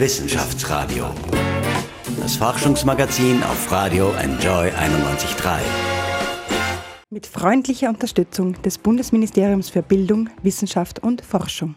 Wissenschaftsradio. Das Forschungsmagazin auf Radio Enjoy 91.3. Mit freundlicher Unterstützung des Bundesministeriums für Bildung, Wissenschaft und Forschung.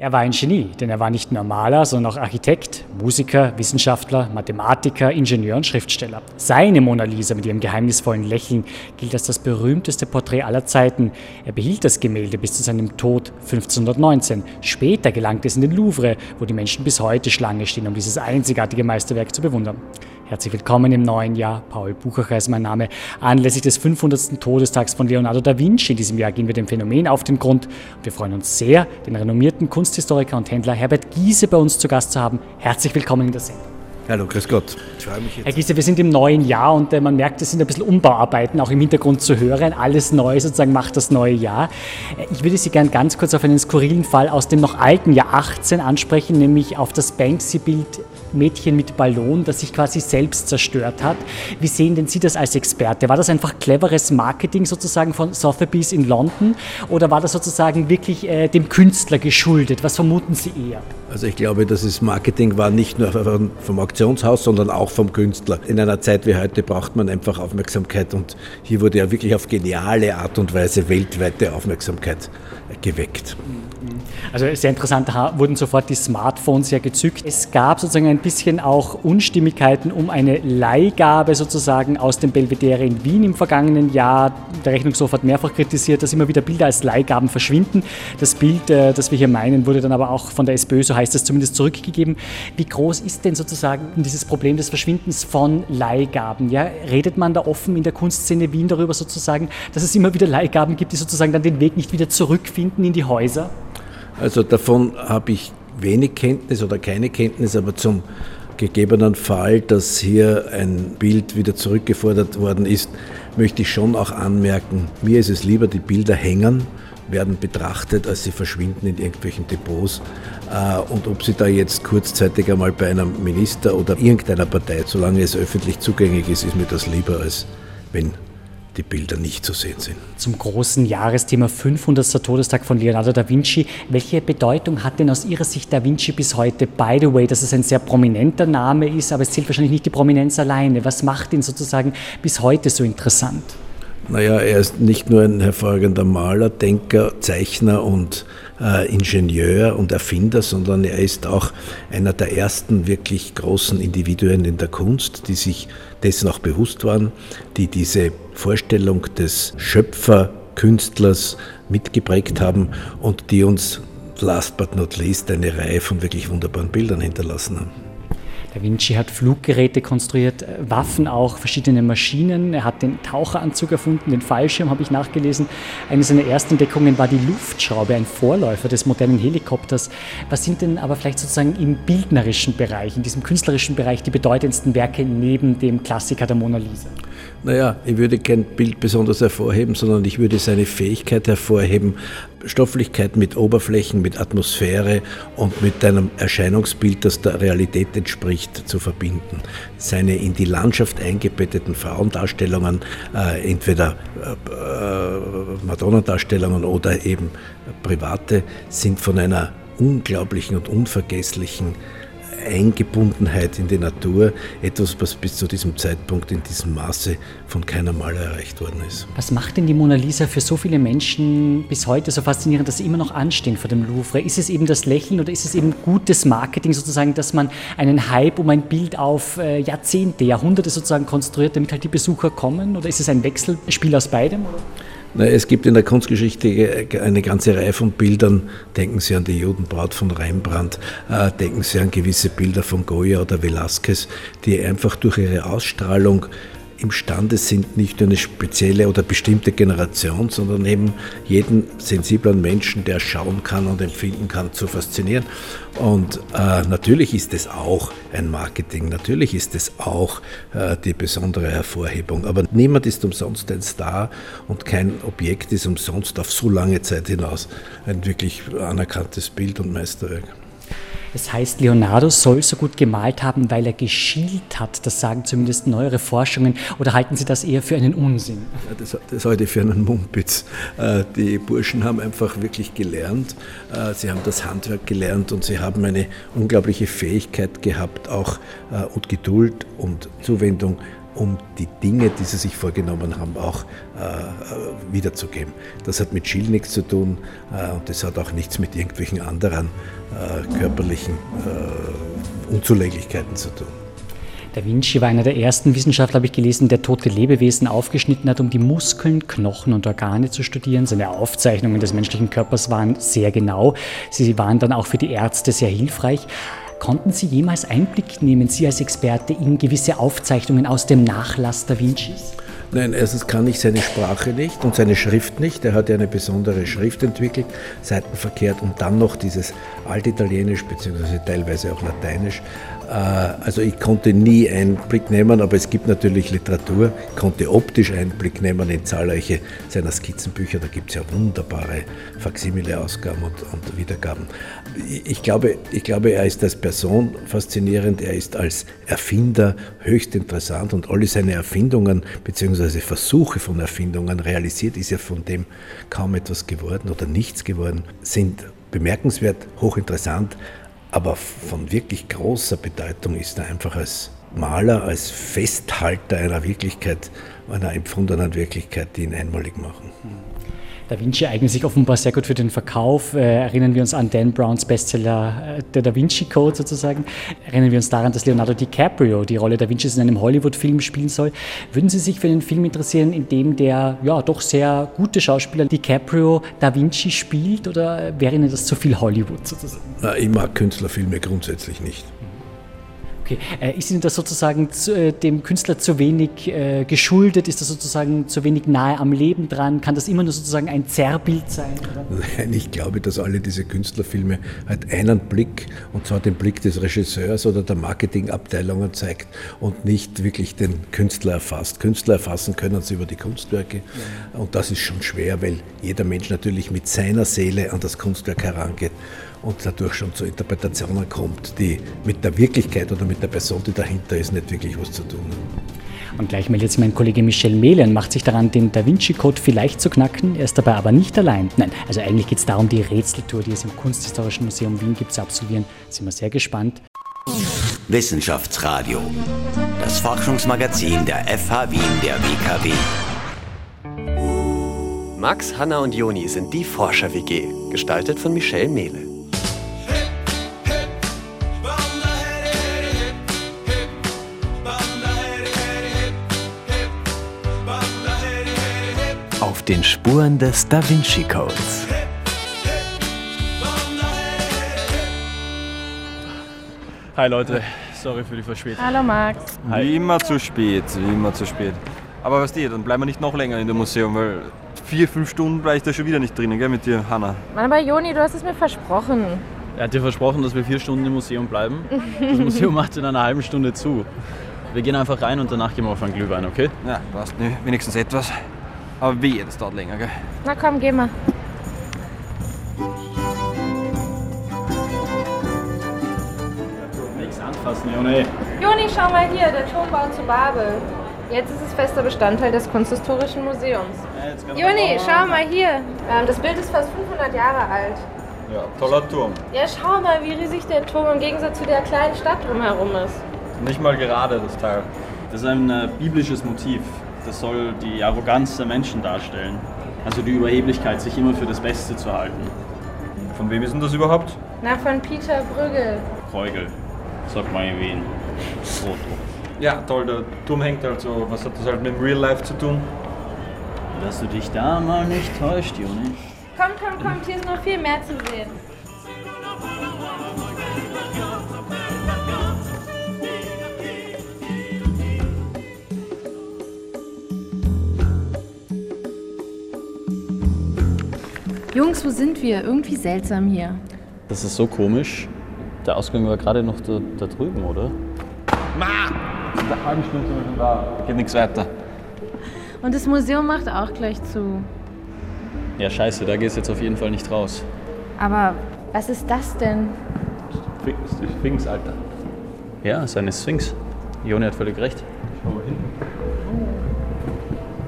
Er war ein Genie, denn er war nicht nur Maler, sondern auch Architekt, Musiker, Wissenschaftler, Mathematiker, Ingenieur und Schriftsteller. Seine Mona Lisa mit ihrem geheimnisvollen Lächeln gilt als das berühmteste Porträt aller Zeiten. Er behielt das Gemälde bis zu seinem Tod 1519. Später gelangte es in den Louvre, wo die Menschen bis heute Schlange stehen, um dieses einzigartige Meisterwerk zu bewundern. Herzlich willkommen im neuen Jahr. Paul Buchacher ist mein Name. Anlässlich des 500. Todestags von Leonardo da Vinci in diesem Jahr gehen wir dem Phänomen auf den Grund. Wir freuen uns sehr, den renommierten Kunsthistoriker und Händler Herbert Giese bei uns zu Gast zu haben. Herzlich willkommen in der Sendung. Hallo, grüß Gott. Ich freue mich jetzt. Herr Giese, wir sind im neuen Jahr und äh, man merkt, es sind ein bisschen Umbauarbeiten auch im Hintergrund zu hören. Alles neu sozusagen macht das neue Jahr. Äh, ich würde Sie gerne ganz kurz auf einen skurrilen Fall aus dem noch alten Jahr 18 ansprechen, nämlich auf das Banksy-Bild Mädchen mit Ballon, das sich quasi selbst zerstört hat. Wie sehen denn Sie das als Experte? War das einfach cleveres Marketing sozusagen von Sotheby's in London oder war das sozusagen wirklich äh, dem Künstler geschuldet? Was vermuten Sie eher? Also ich glaube, dass es Marketing war nicht nur vom Auktionshaus, sondern auch vom Künstler. In einer Zeit wie heute braucht man einfach Aufmerksamkeit und hier wurde ja wirklich auf geniale Art und Weise weltweite Aufmerksamkeit geweckt. Also sehr interessant, da wurden sofort die Smartphones ja gezückt. Es gab sozusagen ein bisschen auch Unstimmigkeiten um eine Leihgabe sozusagen aus dem Belvedere in Wien im vergangenen Jahr. Der Rechnungshof hat mehrfach kritisiert, dass immer wieder Bilder als Leihgaben verschwinden. Das Bild, äh, das wir hier meinen, wurde dann aber auch von der SPÖ, so heißt es zumindest, zurückgegeben. Wie groß ist denn sozusagen dieses Problem des Verschwindens von Leihgaben? Ja, redet man da offen in der Kunstszene Wien darüber sozusagen, dass es immer wieder Leihgaben gibt, die sozusagen dann den Weg nicht wieder zurückfinden in die Häuser? Also davon habe ich wenig Kenntnis oder keine Kenntnis, aber zum gegebenen Fall, dass hier ein Bild wieder zurückgefordert worden ist, möchte ich schon auch anmerken, mir ist es lieber, die Bilder hängen, werden betrachtet, als sie verschwinden in irgendwelchen Depots. Äh, und ob sie da jetzt kurzzeitig einmal bei einem Minister oder irgendeiner Partei, solange es öffentlich zugänglich ist, ist mir das lieber, als wenn die Bilder nicht zu sehen sind. Zum großen Jahresthema 500. Todestag von Leonardo da Vinci. Welche Bedeutung hat denn aus Ihrer Sicht da Vinci bis heute? By the way, dass es ein sehr prominenter Name ist, aber es zählt wahrscheinlich nicht die Prominenz alleine. Was macht ihn sozusagen bis heute so interessant? Naja, er ist nicht nur ein hervorragender Maler, Denker, Zeichner und äh, Ingenieur und Erfinder, sondern er ist auch einer der ersten wirklich großen Individuen in der Kunst, die sich dessen auch bewusst waren, die diese Vorstellung des Schöpferkünstlers mitgeprägt haben und die uns last but not least eine Reihe von wirklich wunderbaren Bildern hinterlassen haben. Da Vinci hat Fluggeräte konstruiert, äh, Waffen auch, verschiedene Maschinen. Er hat den Taucheranzug erfunden, den Fallschirm habe ich nachgelesen. Eine seiner ersten Entdeckungen war die Luftschraube, ein Vorläufer des modernen Helikopters. Was sind denn aber vielleicht sozusagen im bildnerischen Bereich, in diesem künstlerischen Bereich die bedeutendsten Werke neben dem Klassiker der Mona Lisa? Naja, ich würde kein Bild besonders hervorheben, sondern ich würde seine Fähigkeit hervorheben, Stofflichkeit mit Oberflächen, mit Atmosphäre und mit einem Erscheinungsbild, das der Realität entspricht, zu verbinden. Seine in die Landschaft eingebetteten Frauendarstellungen, äh, entweder äh, äh Madonnendarstellungen oder eben private, sind von einer unglaublichen und unvergesslichen Eingebundenheit in die Natur, etwas, was bis zu diesem Zeitpunkt in diesem Maße von keiner Maler erreicht worden ist. Was macht denn die Mona Lisa für so viele Menschen bis heute so faszinierend, dass sie immer noch anstehen vor dem Louvre? Ist es eben das Lächeln oder ist es eben gutes Marketing sozusagen, dass man einen Hype um ein Bild auf äh, Jahrzehnte, Jahrhunderte sozusagen konstruiert, damit halt die Besucher kommen? Oder ist es ein Wechselspiel aus beidem? Es gibt in der Kunstgeschichte eine ganze Reihe von Bildern. Denken Sie an die Judenbraut von Rembrandt, äh, denken Sie an gewisse Bilder von Goya oder Velázquez, die einfach durch ihre Ausstrahlung imstande sind, nicht nur eine spezielle oder bestimmte Generation, sondern eben jeden sensiblen Menschen, der schauen kann und empfinden kann, zu faszinieren. Und äh, natürlich ist es auch ein Marketing, natürlich ist es auch äh, die besondere Hervorhebung. Aber niemand ist umsonst ein Star und kein Objekt ist umsonst auf so lange Zeit hinaus ein wirklich anerkanntes Bild und Meisterwerk. Es heißt, Leonardo soll so gut gemalt haben, weil er geschielt hat. Das sagen zumindest neuere Forschungen. Oder halten Sie das eher für einen Unsinn? Ja, das, das halte ich für einen Mumpitz. Äh, die Burschen haben einfach wirklich gelernt. Äh, sie haben das Handwerk gelernt und sie haben eine unglaubliche Fähigkeit gehabt, auch äh, und Geduld und Zuwendung um die Dinge, die sie sich vorgenommen haben, auch äh, wiederzugeben. Das hat mit Schill nichts zu tun äh, und das hat auch nichts mit irgendwelchen anderen äh, körperlichen äh, Unzulänglichkeiten zu tun. Da Vinci war einer der ersten Wissenschaftler, habe ich gelesen, der tote Lebewesen aufgeschnitten hat, um die Muskeln, Knochen und Organe zu studieren. Seine Aufzeichnungen des menschlichen Körpers waren sehr genau. Sie waren dann auch für die Ärzte sehr hilfreich. Konnten Sie jemals Einblick nehmen, Sie als Experte, in gewisse Aufzeichnungen aus dem Nachlass Da Vincis? Nein, erstens kann ich seine Sprache nicht und seine Schrift nicht. Er hat ja eine besondere Schrift entwickelt, seitenverkehrt und dann noch dieses Altitalienisch bzw. teilweise auch Lateinisch. Äh, also ich konnte nie Einblick nehmen, aber es gibt natürlich Literatur, ich konnte optisch Einblick nehmen in zahlreiche seiner Skizzenbücher. Da gibt es ja wunderbare Faksimile-Ausgaben und, und, Wiedergaben. Ich glaube, ich glaube, er ist als Person faszinierend, er ist als Erfinder höchst interessant und alle seine Erfindungen bzw. Versuche von Erfindungen realisiert ist ja von dem kaum etwas geworden oder nichts geworden, sind bemerkenswert, hochinteressant, aber von wirklich großer Bedeutung ist er einfach als Maler, als Festhalter einer Wirklichkeit, einer empfundenen Wirklichkeit, die ihn einmalig machen. Da Vinci eignet sich offenbar sehr gut für den Verkauf. Äh, erinnern wir uns an Dan Browns Bestseller äh, Der Da Vinci Code sozusagen. Erinnern wir uns daran, dass Leonardo DiCaprio die Rolle Da Vincis in einem Hollywood-Film spielen soll. Würden Sie sich für einen Film interessieren, in dem der ja doch sehr gute Schauspieler DiCaprio Da Vinci spielt oder wäre Ihnen das zu viel Hollywood sozusagen? Ich mag Künstlerfilme grundsätzlich nicht. Okay. Äh, ist Ihnen das sozusagen zu, äh, dem Künstler zu wenig äh, geschuldet? Ist das sozusagen zu wenig nahe am Leben dran? Kann das immer nur sozusagen ein Zerrbild sein? Oder? Nein, ich glaube, dass alle diese Künstlerfilme halt einen Blick, und zwar den Blick des Regisseurs oder der Marketingabteilungen zeigt und nicht wirklich den Künstler erfasst. Künstler erfassen können sie über die Kunstwerke ja. und das ist schon schwer, weil jeder Mensch natürlich mit seiner Seele an das Kunstwerk herangeht und dadurch schon zu Interpretationen kommt, die mit der Wirklichkeit oder mit der Person, die dahinter ist, nicht wirklich was zu tun haben. Und gleich meldet sich mein Kollege Michel Mehlen, macht sich daran, den Da Vinci-Code vielleicht zu knacken. Er ist dabei aber nicht allein. Nein, also eigentlich geht es darum, die Rätseltour, die es im Kunsthistorischen Museum Wien gibt, zu absolvieren. Sind wir sehr gespannt. Wissenschaftsradio, das Forschungsmagazin der FH Wien der WKW. Max, Hanna und Joni sind die Forscher-WG, gestaltet von Michelle Mehle. Den Spuren des Da Vinci Codes. Hi Leute, sorry für die Verspätung. Hallo Max. Hi. Wie immer zu spät, wie immer zu spät. Aber was dir, dann bleiben wir nicht noch länger in dem Museum, weil vier, fünf Stunden bleibe ich da schon wieder nicht drinnen, gell, mit dir, Hanna. Mann, aber Joni, du hast es mir versprochen. Er hat dir versprochen, dass wir vier Stunden im Museum bleiben. Das Museum macht in einer halben Stunde zu. Wir gehen einfach rein und danach gehen wir auf einen Glühwein, okay? Ja, passt. Ne, wenigstens etwas. Aber wehe, das dauert länger, gell? Na komm, geh mal. Nichts anfassen, Joni. Joni, schau mal hier, der Turmbau zu Babel. Jetzt ist es fester Bestandteil des Kunsthistorischen Museums. Ja, Joni, schau mal hier. Ähm, das Bild ist fast 500 Jahre alt. Ja, toller Turm. Ja, schau mal, wie riesig der Turm im Gegensatz zu der kleinen Stadt drumherum ist. Nicht mal gerade, das Teil. Das ist ein äh, biblisches Motiv. Das soll die Arroganz der Menschen darstellen. Also die Überheblichkeit, sich immer für das Beste zu halten. Von wem ist denn das überhaupt? Na, von Peter Brügel. Kreugel, sagt man in Wien. Foto. Ja, toll, der Turm hängt halt so. Was hat das halt mit dem Real Life zu tun? Dass du dich da mal nicht täuscht, Juni. Komm, komm, komm, hier ist noch viel mehr zu sehen. Jungs, wo sind wir? Irgendwie seltsam hier. Das ist so komisch. Der Ausgang war gerade noch da, da drüben, oder? Ma! In einer halben Stunde sind wir schon da. Geht nichts weiter. Und das Museum macht auch gleich zu. Ja, scheiße, da gehst du jetzt auf jeden Fall nicht raus. Aber was ist das denn? Das ist die Sphinx, Alter. Ja, seine Sphinx. Joni hat völlig recht. Schau mal hin.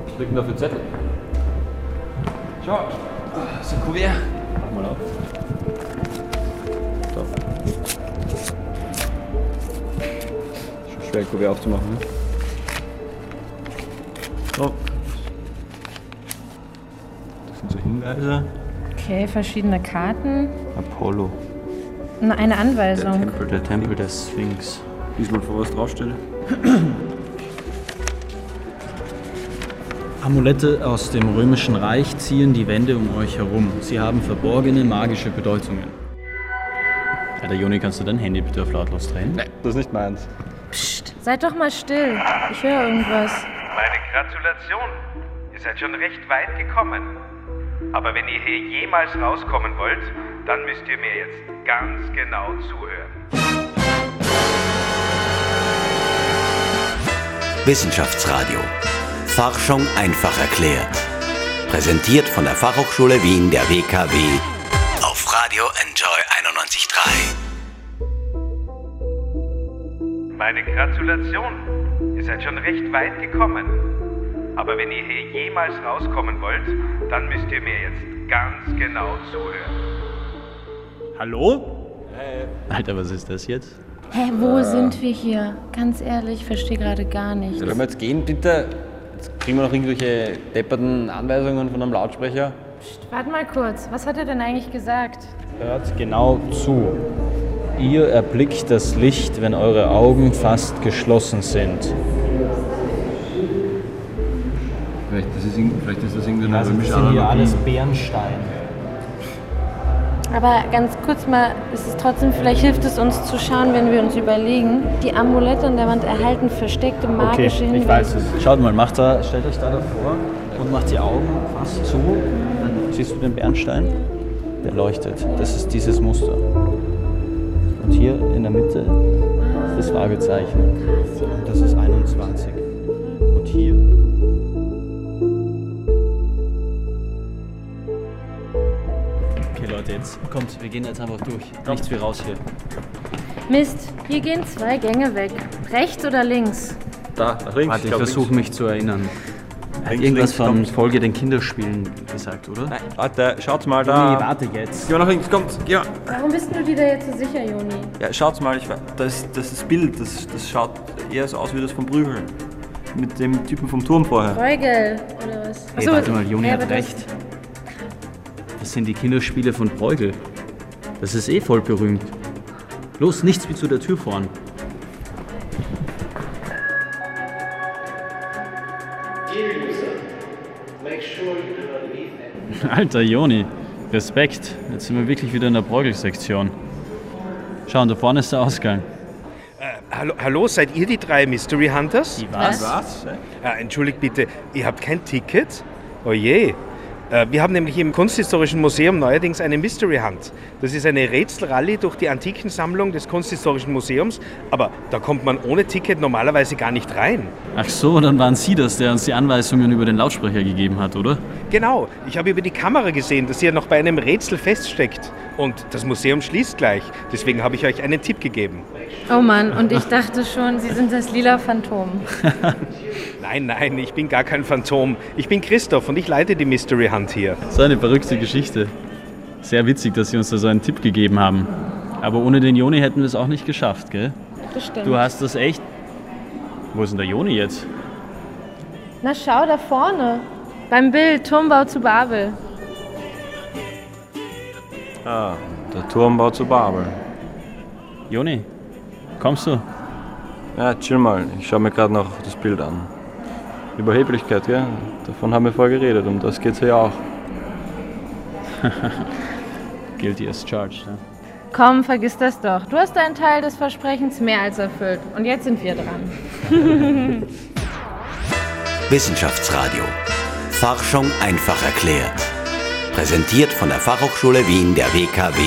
Was liegt denn da für Zettel? Schau, das ist ein. Mach mal auf. So. Schon schwer, ein Kuvert aufzumachen. Ne? So. Das sind so Hinweise. Okay, verschiedene Karten. Apollo. Na, Eine Der Anweisung. Tempel, der Tempel der Sphinx. Diesmal vor was draufstelle. Amulette aus dem römischen Reich ziehen die Wände um euch herum. Sie haben verborgene magische Bedeutungen. Alter Joni, kannst du dein Handy bitte auf lautlos drehen? Nein, das ist nicht meins. Psst, seid doch mal still. Ich höre irgendwas. Meine Gratulation. Ihr seid schon recht weit gekommen. Aber wenn ihr hier jemals rauskommen wollt, dann müsst ihr mir jetzt ganz genau zuhören. Wissenschaftsradio. Forschung einfach erklärt. Präsentiert von der Fachhochschule Wien der WKW auf Radio Enjoy 91.3. Meine Gratulation. Ihr seid schon recht weit gekommen. Aber wenn ihr hier jemals rauskommen wollt, dann müsst ihr mir jetzt ganz genau zuhören. Hallo? Alter, was ist das jetzt? Hä, wo sind wir hier? Ganz ehrlich, ich verstehe gerade gar nichts. Sollen wir jetzt gehen, bitte? Jetzt kriegen wir noch irgendwelche depperten Anweisungen von einem Lautsprecher. Psst, warte mal kurz. Was hat er denn eigentlich gesagt? Hört genau zu. Ihr erblickt das Licht, wenn eure Augen fast geschlossen sind. Vielleicht, das ist, das irgendeine Also das römische sind hier alles Bernstein. Aber ganz kurz mal, ist es trotzdem, vielleicht hilft es uns zu schauen, wenn wir uns überlegen, die Amulette an der Wand erhalten versteckte Okay, magische Hinweise. ich weiß es. Schaut mal, macht da, stellt euch da davor und macht die Augen fast zu. Dann siehst du den Bernstein? Der leuchtet. Das ist dieses Muster. Und hier in der Mitte ist das Fragezeichen. Und das ist 21. Und hier. Jetzt kommt, wir gehen jetzt einfach durch. Nichts wie raus hier. Mist, hier gehen zwei Gänge weg. Rechts oder links? Da, nach links. Warte, ich versuche mich zu erinnern. Er hat Links, irgendwas links, von kommt. Folge den Kinderspielen gesagt, oder? Nein. Warte, schaut mal da. Nee, warte jetzt. Geh mal nach links, kommt. Geh mal. Warum bist du dir da jetzt so sicher, Joni? Ja, schaut mal, ich, das, das ist Bild, das, das schaut eher so aus wie das vom Prügel. Mit dem Typen vom Turm vorher. Bruegel oder was? Hey, Achso, warte mal, Joni ja, hat aber das- recht. Das sind die Kinderspiele von Bruegel. Das ist eh voll berühmt. Los, nichts wie zu der Tür vorn. Alter Joni, Respekt. Jetzt sind wir wirklich wieder in der Bruegel-Sektion. Schau, und da vorne ist der Ausgang. Hallo, hallo, seid ihr die drei Mystery Hunters? Die Was? Was? Äh, entschuldigt bitte, ihr habt kein Ticket? Oh je. Äh, Wir haben nämlich im Kunsthistorischen Museum neuerdings eine Mystery Hunt. Das ist eine Rätselrallye durch die Antikensammlung des Kunsthistorischen Museums, aber da kommt man ohne Ticket normalerweise gar nicht rein. Ach so, dann waren Sie das, der uns die Anweisungen über den Lautsprecher gegeben hat, oder? Genau, ich habe über die Kamera gesehen, dass ihr noch bei einem Rätsel feststeckt. Und das Museum schließt gleich. Deswegen habe ich euch einen Tipp gegeben. Oh Mann, und ich dachte schon, Sie sind das lila Phantom. Nein, nein, ich bin gar kein Phantom. Ich bin Christoph und ich leite die Mystery Hunt hier. So eine verrückte Geschichte. Sehr witzig, dass Sie uns da so einen Tipp gegeben haben. Aber ohne den Joni hätten wir es auch nicht geschafft, gell? Bestimmt. Du hast das echt. Wo ist denn der Joni jetzt? Na schau da vorne. Beim Bild Turmbau zu Babel. Ah, der Turmbau zu Babel. Joni, kommst du? Ja, chill mal, ich schaue mir gerade noch das Bild an. Überheblichkeit, gell? Davon haben wir vorher geredet, um das geht's hier auch. Guilty as charged. Ja. Komm, vergiss das doch. Du hast deinen Teil des Versprechens mehr als erfüllt. Und jetzt sind wir dran. Wissenschaftsradio. Forschung einfach erklärt. Präsentiert von der Fachhochschule Wien der WKW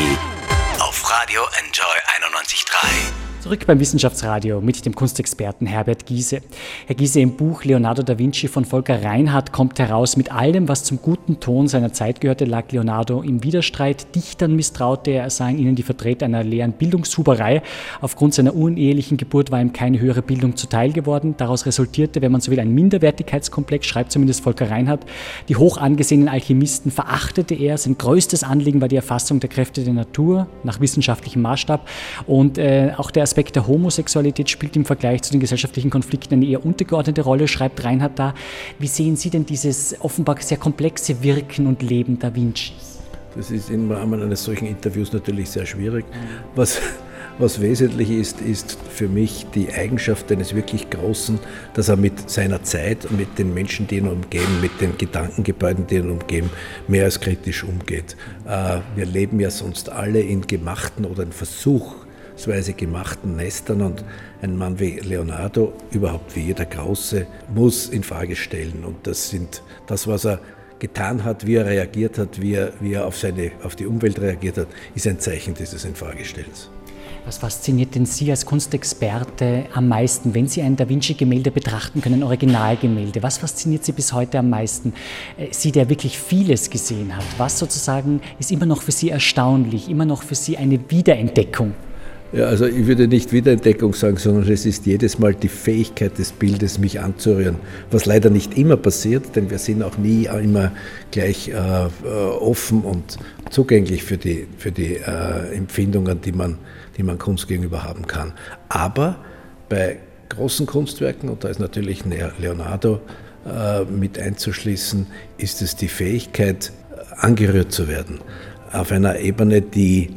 auf Radio Enjoy 91.3. Zurück beim Wissenschaftsradio mit dem Kunstexperten Herbert Giese. Herr Giese, im Buch Leonardo da Vinci von Volker Reinhardt kommt heraus, mit allem, was zum guten Ton seiner Zeit gehörte, lag Leonardo im Widerstreit. Dichtern misstraute er, seien ihnen die Vertreter einer leeren Bildungshuberei. Aufgrund seiner unehelichen Geburt war ihm keine höhere Bildung zuteil geworden. Daraus resultierte, wenn man so will, ein Minderwertigkeitskomplex, schreibt zumindest Volker Reinhardt. Die hoch angesehenen Alchemisten verachtete er. Sein größtes Anliegen war die Erfassung der Kräfte der Natur nach wissenschaftlichem Maßstab. Und äh, auch der Aspekt der Homosexualität spielt im Vergleich zu den gesellschaftlichen Konflikten eine eher untergeordnete Rolle, schreibt Reinhard da. Wie sehen Sie denn dieses offenbar sehr komplexe Wirken und Leben Da Vincis? Das ist im Rahmen eines solchen Interviews natürlich sehr schwierig. Was, was wesentlich ist, ist für mich die Eigenschaft eines wirklich Großen, dass er mit seiner Zeit und mit den Menschen, die ihn umgeben, mit den Gedankengebäuden, die ihn umgeben, mehr als kritisch umgeht. Äh, wir leben ja sonst alle in gemachten oder in Versuch vergleichsweise gemachten Nestern und ein Mann wie Leonardo, überhaupt wie jeder Große, muss in Frage stellen. Und das sind das, was er getan hat, wie er reagiert hat, wie er, wie er auf, seine, auf die Umwelt reagiert hat, ist ein Zeichen dieses Infragestellens. Was fasziniert denn Sie als Kunstexperte am meisten, wenn Sie ein Da Vinci-Gemälde betrachten können, ein Originalgemälde? Was fasziniert Sie bis heute am meisten? Äh, Sie, der wirklich vieles gesehen hat, was sozusagen ist immer noch für Sie erstaunlich, immer noch für Sie eine Wiederentdeckung? Ja, also ich würde nicht Wiederentdeckung sagen, sondern es ist jedes Mal die Fähigkeit des Bildes, mich anzurühren. Was leider nicht immer passiert, denn wir sind auch nie immer gleich äh, äh, offen und zugänglich für die, für die äh, Empfindungen, die man, die man Kunst gegenüber haben kann. Aber bei großen Kunstwerken, und da ist natürlich Leonardo äh, mit einzuschließen, ist es die Fähigkeit, angerührt zu werden. Auf einer Ebene, die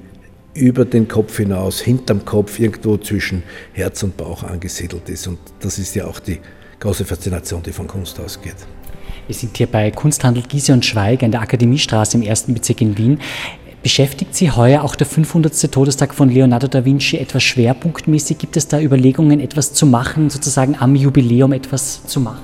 über den Kopf hinaus, hinterm Kopf, irgendwo zwischen Herz und Bauch angesiedelt ist. Und das ist ja auch die große Faszination, die von Kunst ausgeht. Wir sind hier bei Kunsthandel Giese und Schweig an der Akademiestraße im ersten Bezirk in Wien. Beschäftigt Sie heuer auch der 500. Todestag von Leonardo da Vinci etwas schwerpunktmäßig? Gibt es da Überlegungen, etwas zu machen, sozusagen am Jubiläum etwas zu machen?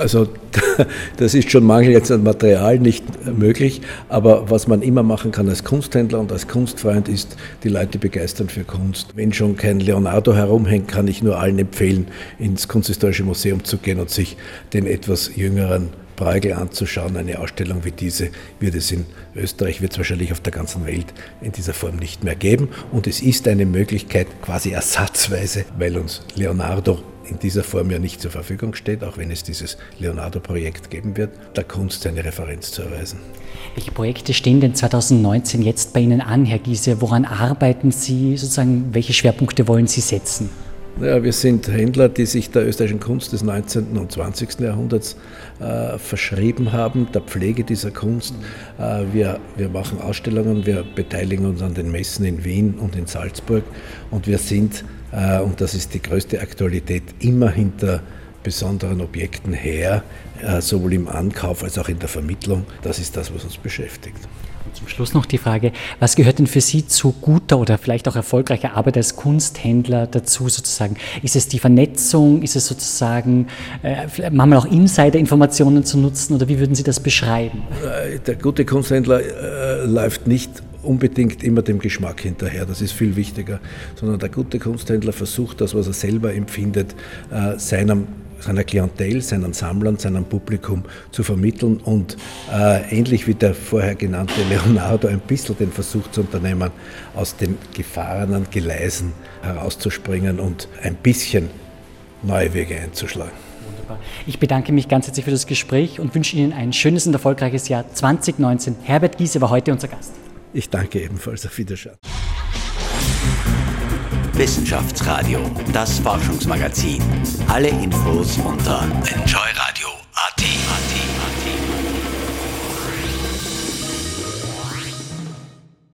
Also das ist schon Mangel jetzt an Material nicht möglich, aber was man immer machen kann als Kunsthändler und als Kunstfreund ist, die Leute begeistern für Kunst. Wenn schon kein Leonardo herumhängt, kann ich nur allen empfehlen, ins Kunsthistorische Museum zu gehen und sich den etwas jüngeren Bruegel anzuschauen. Eine Ausstellung wie diese wird es in Österreich, wird es wahrscheinlich auf der ganzen Welt in dieser Form nicht mehr geben. Und es ist eine Möglichkeit, quasi ersatzweise, weil uns Leonardo in dieser Form ja nicht zur Verfügung steht, auch wenn es dieses Leonardo-Projekt geben wird, der Kunst seine Referenz zu erweisen. Welche Projekte stehen denn 2019 jetzt bei Ihnen an, Herr Giese? Woran arbeiten Sie? Sozusagen, welche Schwerpunkte wollen Sie setzen? Ja, wir sind Händler, die sich der österreichischen Kunst des 19. und 20. Jahrhunderts äh, verschrieben haben, der Pflege dieser Kunst. Äh, wir, wir machen Ausstellungen, wir beteiligen uns an den Messen in Wien und in Salzburg und wir sind äh, und das ist die größte Aktualität, immer hinter besonderen Objekten her, äh, sowohl im Ankauf als auch in der Vermittlung. Das ist das, was uns beschäftigt. Und zum Schluss noch die Frage, was gehört denn für Sie zu guter oder vielleicht auch erfolgreicher Arbeit als Kunsthändler dazu sozusagen? Ist es die Vernetzung? Ist es sozusagen äh, manchmal auch Insider-Informationen zu nutzen oder wie würden Sie das beschreiben? Äh, der gute Kunsthändler äh, läuft nicht unbedingt immer dem Geschmack hinterher, das ist viel wichtiger, sondern der gute Kunsthändler versucht das, was er selber empfindet, äh, seinem seiner Klientel, seinen Sammlern, seinem Publikum zu vermitteln und äh, ähnlich wie der vorher genannte Leonardo ein bisschen den Versuch zu unternehmen, aus den gefahrenen Geleisen herauszuspringen und ein bisschen neue Wege einzuschlagen. Wunderbar. Ich bedanke mich ganz herzlich für das Gespräch und wünsche Ihnen ein schönes und erfolgreiches Jahr 2019. Herbert Giese war heute unser Gast. Ich danke ebenfalls. Auf Wiedersehen. Wissenschaftsradio, das Forschungsmagazin. Alle Infos unter Enjoy